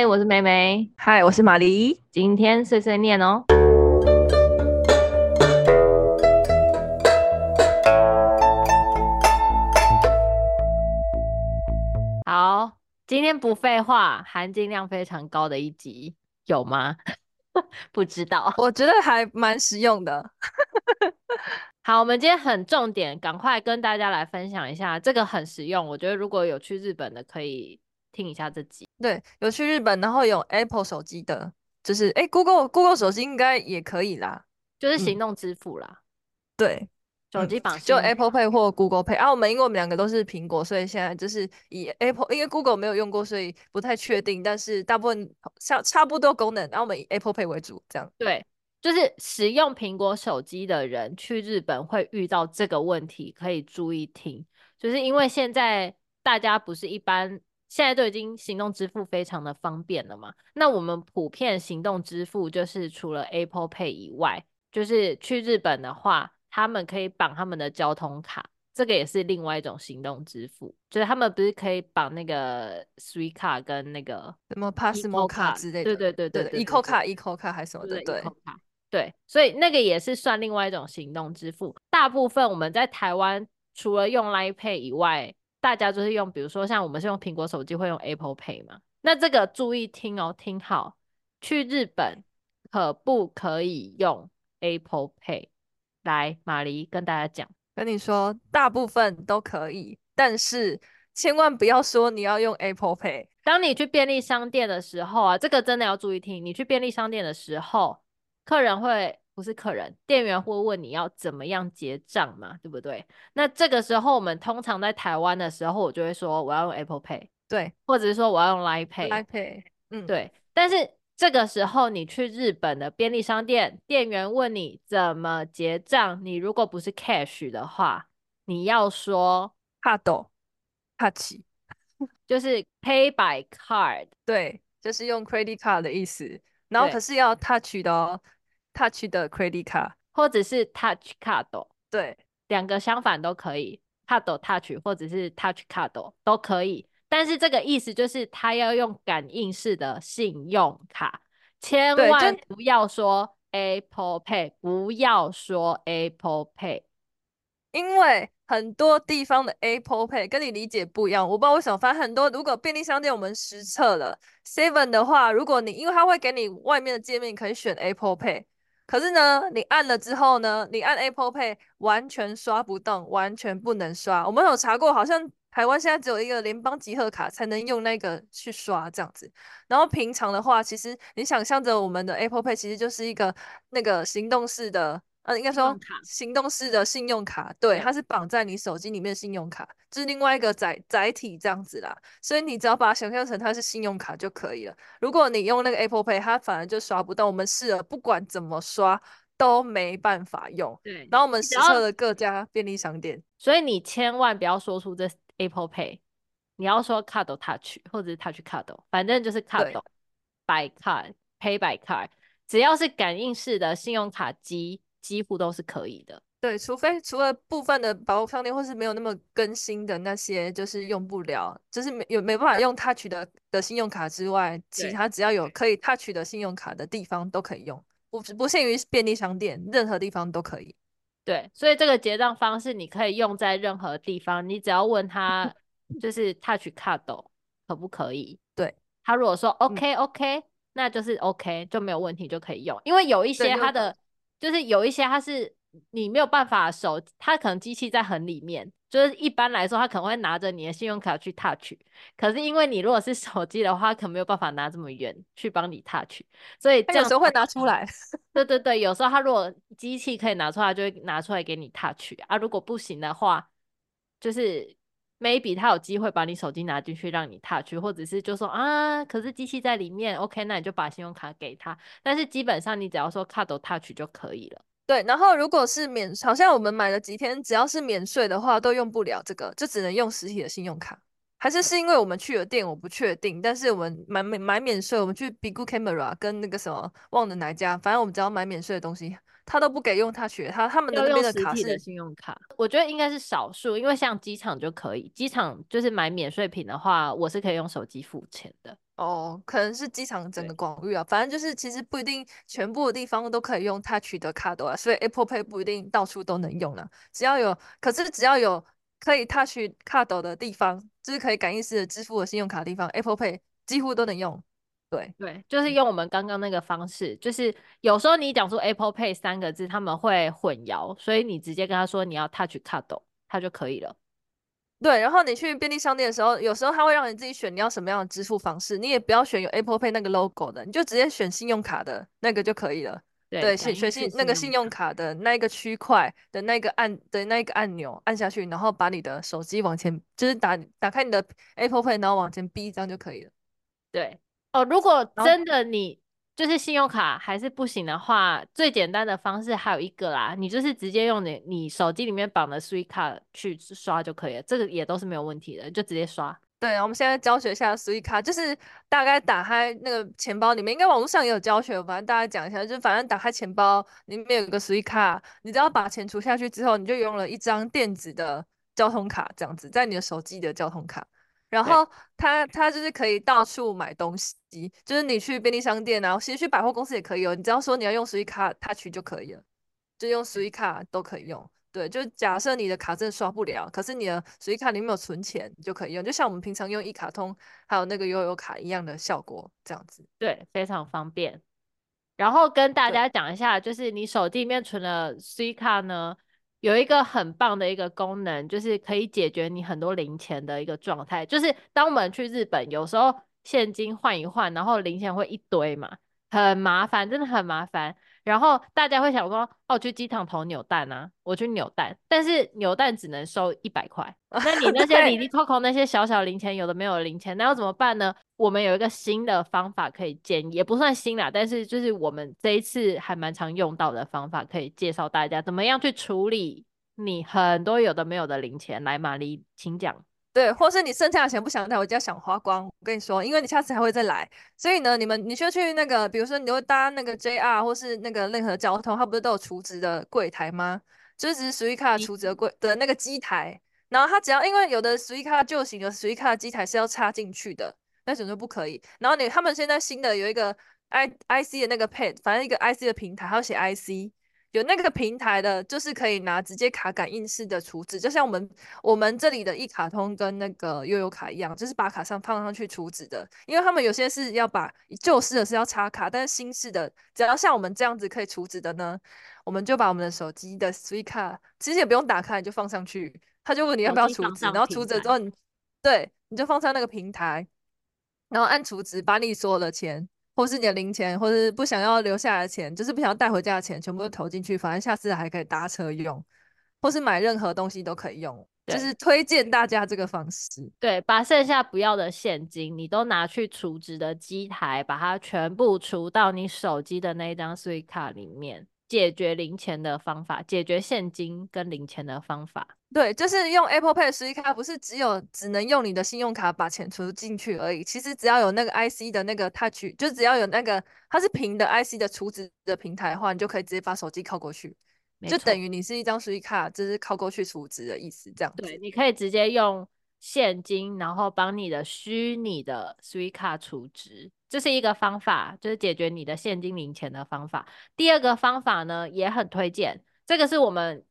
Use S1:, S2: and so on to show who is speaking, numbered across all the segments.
S1: 嗨，我是梅梅。
S2: 嗨，我是玛丽。
S1: 今天碎碎念哦。好，今天不废话，含金量非常高的一集，有吗？不知道，
S2: 我觉得还蛮实用的。
S1: 好，我们今天很重点，赶快跟大家来分享一下，这个很实用。我觉得如果有去日本的，可以听一下这集。
S2: 对，有去日本，然后有 Apple 手机的，就是哎，Google Google 手机应该也可以啦，
S1: 就是行动支付啦。嗯、
S2: 对，
S1: 手机绑
S2: 就 Apple Pay 或 Google Pay 啊。我们因为我们两个都是苹果，所以现在就是以 Apple，因为 Google 没有用过，所以不太确定。但是大部分差差不多功能，然后我们以 Apple Pay 为主，这样。
S1: 对。就是使用苹果手机的人去日本会遇到这个问题，可以注意听。就是因为现在大家不是一般，现在都已经行动支付非常的方便了嘛。那我们普遍行动支付就是除了 Apple Pay 以外，就是去日本的话，他们可以绑他们的交通卡，这个也是另外一种行动支付。就是他们不是可以绑那个 Suica 跟那个
S2: 什么 Passmo 卡之类的，
S1: 对对对对对
S2: ，Eco 卡、Eco 卡还是什么的，对。对
S1: 对，所以那个也是算另外一种行动支付。大部分我们在台湾除了用 Line Pay 以外，大家就是用，比如说像我们是用苹果手机，会用 Apple Pay 嘛。那这个注意听哦，听好，去日本可不可以用 Apple Pay？来，玛丽跟大家讲，
S2: 跟你说，大部分都可以，但是千万不要说你要用 Apple Pay。
S1: 当你去便利商店的时候啊，这个真的要注意听。你去便利商店的时候。客人会不是客人，店员会问你要怎么样结账嘛，对不对？那这个时候我们通常在台湾的时候，我就会说我要用 Apple Pay，
S2: 对，
S1: 或者是说我要用 Line Pay，Line
S2: Pay，嗯，
S1: 对。但是这个时候你去日本的便利商店，店员问你怎么结账，你如果不是 Cash 的话，你要说
S2: Card，Touch，
S1: 就是 Pay by Card，
S2: 对，就是用 Credit Card 的意思。然后可是要 Touch 的哦。Touch 的 credit card
S1: 或者是 Touch card，
S2: 对，
S1: 两个相反都可以，card touch 或者是 Touch card 都可以。但是这个意思就是他要用感应式的信用卡，千万不要说 Apple Pay，不要说 Apple Pay，
S2: 因为很多地方的 Apple Pay 跟你理解不一样。我不知道为什么，反正很多如果便利商店我们实测了 Seven 的话，如果你因为它会给你外面的界面可以选 Apple Pay。可是呢，你按了之后呢，你按 Apple Pay 完全刷不动，完全不能刷。我们有查过，好像台湾现在只有一个联邦集合卡才能用那个去刷这样子。然后平常的话，其实你想象着我们的 Apple Pay 其实就是一个那个行动式的。呃，应该说行动式的信用卡，对，它是绑在你手机里面的信用卡，这是另外一个载载体这样子啦。所以你只要把它想象成它是信用卡就可以了。如果你用那个 Apple Pay，它反而就刷不到。我们试了，不管怎么刷都没办法用。对，然后我们实测了各家便利商店，
S1: 所以你千万不要说出这 Apple Pay，你要说 Card Touch 或者是 Touch Card，反正就是 Card by Card Pay by Card，只要是感应式的信用卡机。几乎都是可以的，
S2: 对，除非除了部分的百货商店或是没有那么更新的那些，就是用不了，就是没有没办法用 Touch 的的信用卡之外，其他只要有可以 Touch 的信用卡的地方都可以用，不不限于便利商店，任何地方都可以。
S1: 对，所以这个结账方式你可以用在任何地方，你只要问他 就是 Touch Card 可不可以？
S2: 对，
S1: 他如果说 OK OK，那就是 OK 就没有问题就可以用，因为有一些他的。就是有一些它是你没有办法手，它可能机器在很里面。就是一般来说，它可能会拿着你的信用卡去 touch，可是因为你如果是 手机的话，可能没有办法拿这么远去帮你 touch，所以
S2: 有时候会拿出来。
S1: 对对对，有时候它如果机器可以拿出来，就会拿出来给你 touch 啊。如果不行的话，就是 maybe 他有机会把你手机拿进去让你 touch，或者是就说啊，可是机器在里面，OK，那你就把信用卡给他。但是基本上你只要说 card touch 就可以了。
S2: 对，然后如果是免，好像我们买了几天，只要是免税的话，都用不了这个，就只能用实体的信用卡。还是是因为我们去了店，我不确定。但是我们买免买免税，我们去 Bigu Camera 跟那个什么忘了哪家，反正我们只要买免税的东西，他都不给用 Touch，他他们的那边的卡是
S1: 的信用卡。我觉得应该是少数，因为像机场就可以，机场就是买免税品的话，我是可以用手机付钱的。
S2: 哦，可能是机场整个广域啊，反正就是其实不一定全部的地方都可以用 Touch 的卡的啊，所以 Apple Pay 不一定到处都能用了。只要有，可是只要有可以 Touch 卡的地方，就是可以感应式的支付的信用卡的地方，Apple Pay 几乎都能用。对对，
S1: 就是用我们刚刚那个方式，就是有时候你讲出 Apple Pay 三个字，他们会混淆，所以你直接跟他说你要 Touch Card，，他就可以了。
S2: 对，然后你去便利商店的时候，有时候他会让你自己选你要什么样的支付方式，你也不要选有 Apple Pay 那个 logo 的，你就直接选信用卡的那个就可以了。对，选选信那个信用卡的那个区块的那个按的那个按钮按下去，然后把你的手机往前，就是打打开你的 Apple Pay，然后往前逼，这样就可以了。
S1: 对，哦，如果真的你。就是信用卡还是不行的话，最简单的方式还有一个啦，你就是直接用你你手机里面绑的 Suica 卡去刷就可以了，这个也都是没有问题的，就直接刷。对，
S2: 我们现在教学一下 Suica 卡，就是大概打开那个钱包里面，应该网络上也有教学，反正大家讲一下，就反正打开钱包里面有个 Suica 卡，你只要把钱存下去之后，你就用了一张电子的交通卡，这样子在你的手机的交通卡。然后它它就是可以到处买东西，就是你去便利商店啊，其实去百货公司也可以哦。你只要说你要用 Suica Touch 就可以了，就用 Suica 都可以用。对，就假设你的卡真的刷不了，可是你的 Suica 里面有存钱，你就可以用，就像我们平常用一卡通还有那个悠游卡一样的效果，这样子。
S1: 对，非常方便。然后跟大家讲一下，就是你手机里面存了 Suica 呢。有一个很棒的一个功能，就是可以解决你很多零钱的一个状态。就是当我们去日本，有时候现金换一换，然后零钱会一堆嘛，很麻烦，真的很麻烦。然后大家会想说，哦，我去机场投扭蛋啊，我去扭蛋，但是扭蛋只能收一百块。那你那些里里扣扣那些小小零钱，有的没有零钱，那要怎么办呢？我们有一个新的方法可以建议，也不算新啦，但是就是我们这一次还蛮常用到的方法，可以介绍大家怎么样去处理你很多有的没有的零钱。来，玛丽，请讲。
S2: 对，或是你剩下的钱不想带回家，想花光，我跟你说，因为你下次还会再来，所以呢，你们你就去那个，比如说你会搭那个 JR 或是那个任何交通，它不是都有储值的柜台吗？就是属于卡储值的柜的那个机台，然后它只要因为有的 Suica 旧型的 Suica 机台是要插进去的，那种就不可以。然后你他们现在新的有一个 I IC 的那个 Pad，反正一个 IC 的平台，还要写 IC。有那个平台的，就是可以拿直接卡感应式的储值，就像我们我们这里的一卡通跟那个悠游卡一样，就是把卡上放上去储值的。因为他们有些是要把旧式的是要插卡，但是新式的只要像我们这样子可以储值的呢，我们就把我们的手机的 Suica 其实也不用打开，你就放上去，他就问你要不要储值，然后储值之后你对你就放上那个平台，然后按储值，把你所有的钱。或是你的零钱，或是不想要留下来的钱，就是不想要带回家的钱，全部都投进去，反正下次还可以搭车用，或是买任何东西都可以用，就是推荐大家这个方式。
S1: 对，把剩下不要的现金，你都拿去储值的机台，把它全部储到你手机的那一张 Suica 里面。解决零钱的方法，解决现金跟零钱的方法，
S2: 对，就是用 Apple Pay 实体卡，不是只有只能用你的信用卡把钱存进去而已。其实只要有那个 IC 的那个 Touch，就只要有那个它是平的 IC 的储值的平台的话，你就可以直接把手机靠过去，就等于你是一张实体卡，就是靠过去储值的意思，这样子。
S1: 对，你可以直接用现金，然后帮你的虚拟的 Suica 储值。这是一个方法，就是解决你的现金零钱的方法。第二个方法呢，也很推荐，这个是我们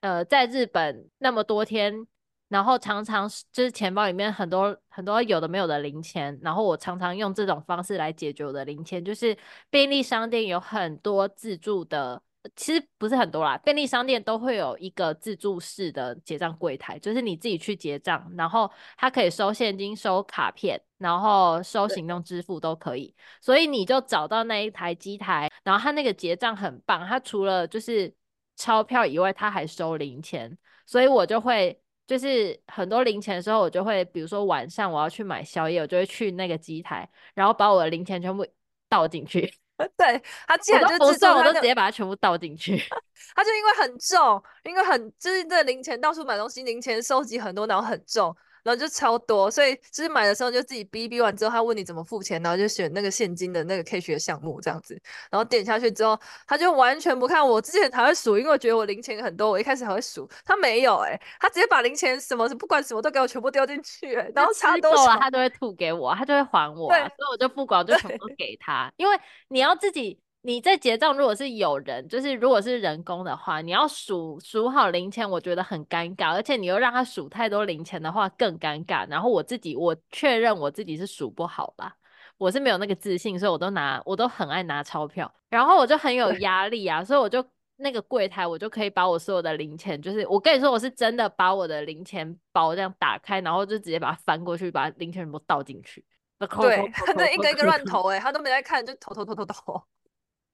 S1: 呃在日本那么多天，然后常常就是钱包里面很多很多有的没有的零钱，然后我常常用这种方式来解决我的零钱，就是便利商店有很多自助的。其实不是很多啦，便利商店都会有一个自助式的结账柜台，就是你自己去结账，然后它可以收现金、收卡片，然后收行动支付都可以。所以你就找到那一台机台，然后它那个结账很棒，它除了就是钞票以外，它还收零钱。所以我就会就是很多零钱的时候，我就会比如说晚上我要去买宵夜，我就会去那个机台，然后把我的零钱全部倒进去。
S2: 对，他既然就自
S1: 重，我都直接把它全部倒进去。
S2: 他就因为很重，因为很就是这零钱到处买东西，零钱收集很多，然后很重，然后就超多，所以就是买的时候就自己逼逼完之后，他问你怎么付钱，然后就选那个现金的那个 cash 的项目这样子，然后点下去之后，他就完全不看我之前还会数，因为我觉得我零钱很多，我一开始还会数，他没有哎、欸，他直接把零钱什么不管什么都给我全部丢进去、欸，然后差多少
S1: 他都会吐给我，他就会还我、啊，所以我就不管，我就全部给他，因为你要自己。你在结账，如果是有人，就是如果是人工的话，你要数数好零钱，我觉得很尴尬，而且你又让他数太多零钱的话更尴尬。然后我自己，我确认我自己是数不好啦，我是没有那个自信，所以我都拿，我都很爱拿钞票，然后我就很有压力啊，所以我就那个柜台，我就可以把我所有的零钱，就是我跟你说，我是真的把我的零钱包这样打开，然后就直接把它翻过去，把零钱全部倒进去。
S2: 对，他那一个一个乱投，哎，他都没在看，就投投投投投。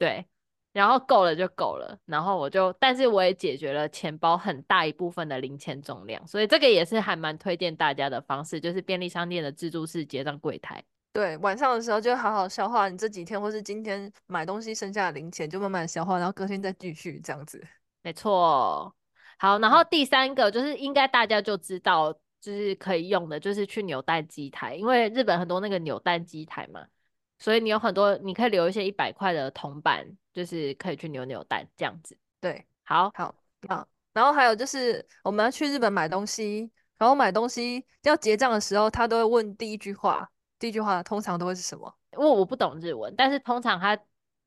S1: 对，然后够了就够了，然后我就，但是我也解决了钱包很大一部分的零钱重量，所以这个也是还蛮推荐大家的方式，就是便利商店的自助式结账柜台。对，
S2: 晚上的时候就好好消化你这几天或是今天买东西剩下的零钱，就慢慢消化，然后隔天再继续这样子。
S1: 没错，好，然后第三个就是应该大家就知道，就是可以用的，就是去扭蛋机台，因为日本很多那个扭蛋机台嘛。所以你有很多，你可以留一些一百块的铜板，就是可以去扭扭蛋这样子。
S2: 对，
S1: 好，
S2: 好，好。然后还有就是我们要去日本买东西，然后买东西要结账的时候，他都会问第一句话，第一句话通常都会是什么？
S1: 因为我不懂日文，但是通常他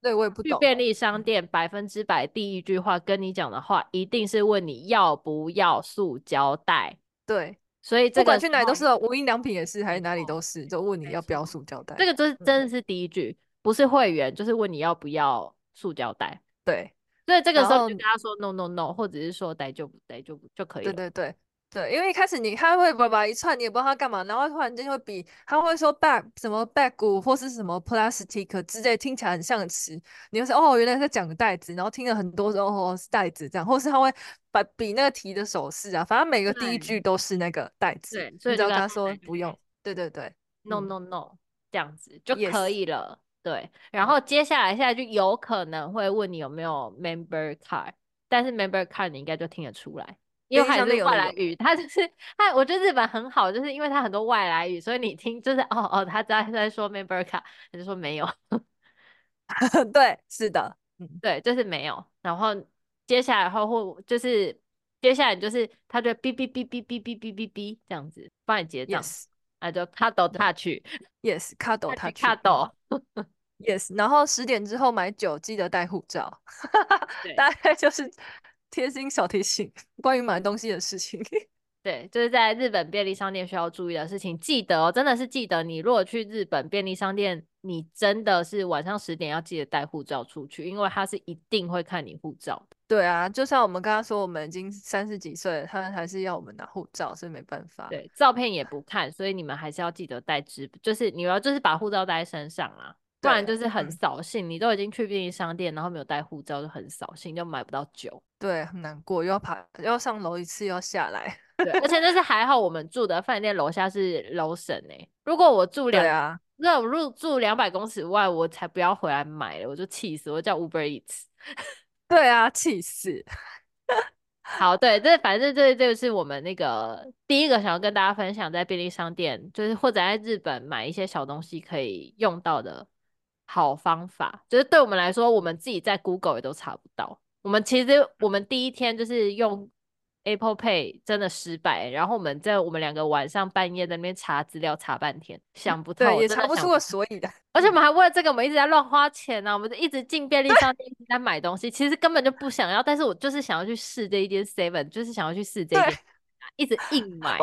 S2: 对我也不懂。去
S1: 便利商店百分之百第一句话跟你讲的话，一定是问你要不要塑胶袋。
S2: 对。
S1: 所以这个
S2: 不管去哪里都是，无印良品也是，还是哪里都是，就问你要不要塑胶袋。
S1: 这个就是真的是第一句，嗯、不是会员，就是问你要不要塑胶袋。
S2: 对，
S1: 所以这个时候就跟他说 no no no，或者是说带就不带就就可以了。
S2: 对对对。对，因为一开始你他会叭叭一串，你也不知道他干嘛，然后突然间会比他会说 back 什么 bag 或是什么 plastic 之类，听起来很像词，你就说哦，原来在讲袋子，然后听了很多时候哦是袋子这样，或是他会把比那个提的手势啊，反正每个第一句都是那个袋子，
S1: 对，所以
S2: 你就跟他说不用，对对对
S1: ，no no no 这样子就可以了.对，然后接下来下来就有可能会问你有没有 member card，但是 member card 你应该就听得出来。因为还是外来语，他就是他，我觉得日本很好，就是因为它很多外来语，所以你听就是哦哦，他在在说 member card，他就说没有，
S2: 对，是的，
S1: 嗯，对，就是没有。然后接下来后或就是接下来就是他就哔哔哔哔哔哔哔哔哔这样子帮你结账，yes. 啊就卡斗
S2: touch，yes，卡斗 touch，
S1: 卡抖，
S2: yes。然后十点之后买酒记得带护照，大概就是。贴心小提醒，关于买东西的事情。
S1: 对，就是在日本便利商店需要注意的事情。记得哦，真的是记得，你如果去日本便利商店，你真的是晚上十点要记得带护照出去，因为他是一定会看你护照。
S2: 对啊，就像我们刚刚说，我们已经三十几岁了，他还是要我们拿护照，所以没办法。
S1: 对，照片也不看，所以你们还是要记得带纸，就是你要就是把护照带在身上啊。不然就是很扫兴，你都已经去便利商店，然后没有带护照，就很扫兴，就买不到酒。
S2: 对，很难过，又要爬，又要上楼一次，又要下来。
S1: 对，而且那是还好，我们住的饭店楼下是楼神诶。如果我住两，
S2: 啊，
S1: 那我入住两百公尺外，我才不要回来买了，我就气死，我叫 Uber Eats。
S2: 对啊，气死。
S1: 好，对，这反正这这个是我们那个第一个想要跟大家分享，在便利商店，就是或者在日本买一些小东西可以用到的。好方法，就是对我们来说，我们自己在 Google 也都查不到。我们其实我们第一天就是用 Apple Pay 真的失败，然后我们在我们两个晚上半夜在那边查资料查半天，想不透，
S2: 对，也查不出个所以的。
S1: 而且我们还为了这个，我们一直在乱花钱呢、啊。我们就一直进便利商店，一直在买东西，其实根本就不想要，但是我就是想要去试这一间 Seven，就是想要去试这一间，一直硬买。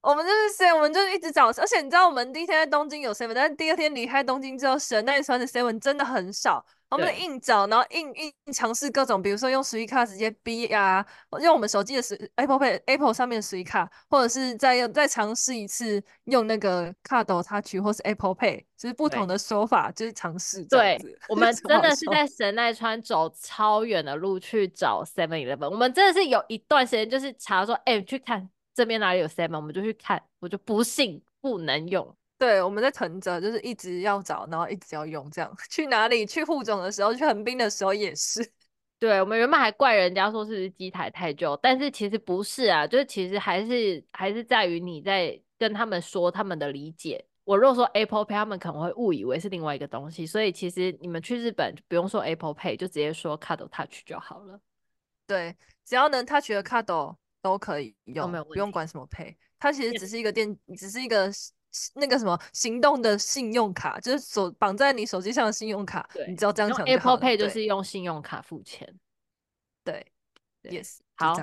S2: 我们就是我们就一直找，而且你知道，我们第一天在东京有 seven，但是第二天离开东京之后，神奈川的 seven 真的很少。我们硬找，然后硬硬尝试各种，比如说用 Suica 直接逼啊，用我们手机的 Apple Pay Apple 上面的 Suica，或者是再用再尝试一次用那个 Card Touch 或是 Apple Pay，就是不同的手法，就是尝试。
S1: 对，我们 真的是在神奈川走超远的路去找 Seven Eleven，我们真的是有一段时间就是查说，哎、欸，去看。这边哪里有 seven，我们就去看。我就不信不能用。
S2: 对，我们在藤泽，就是一直要找，然后一直要用，这样 去哪里？去户总的时候，去横滨的时候也是。
S1: 对，我们原本还怪人家说是机台太旧，但是其实不是啊，就是其实还是还是在于你在跟他们说他们的理解。我如果说 Apple Pay，他们可能会误以为是另外一个东西，所以其实你们去日本不用说 Apple Pay，就直接说 Card Touch 就好了。
S2: 对，只要能 Touch 的 Card 都可以用，
S1: 没有
S2: 不用管什么 Pay。它其实只是一个电，只是一个那个什么行动的信用卡，就是手绑在你手机上的信用卡，你只要这样讲
S1: ，Apple Pay 就是用信用卡付
S2: 钱，对，Yes，
S1: 好。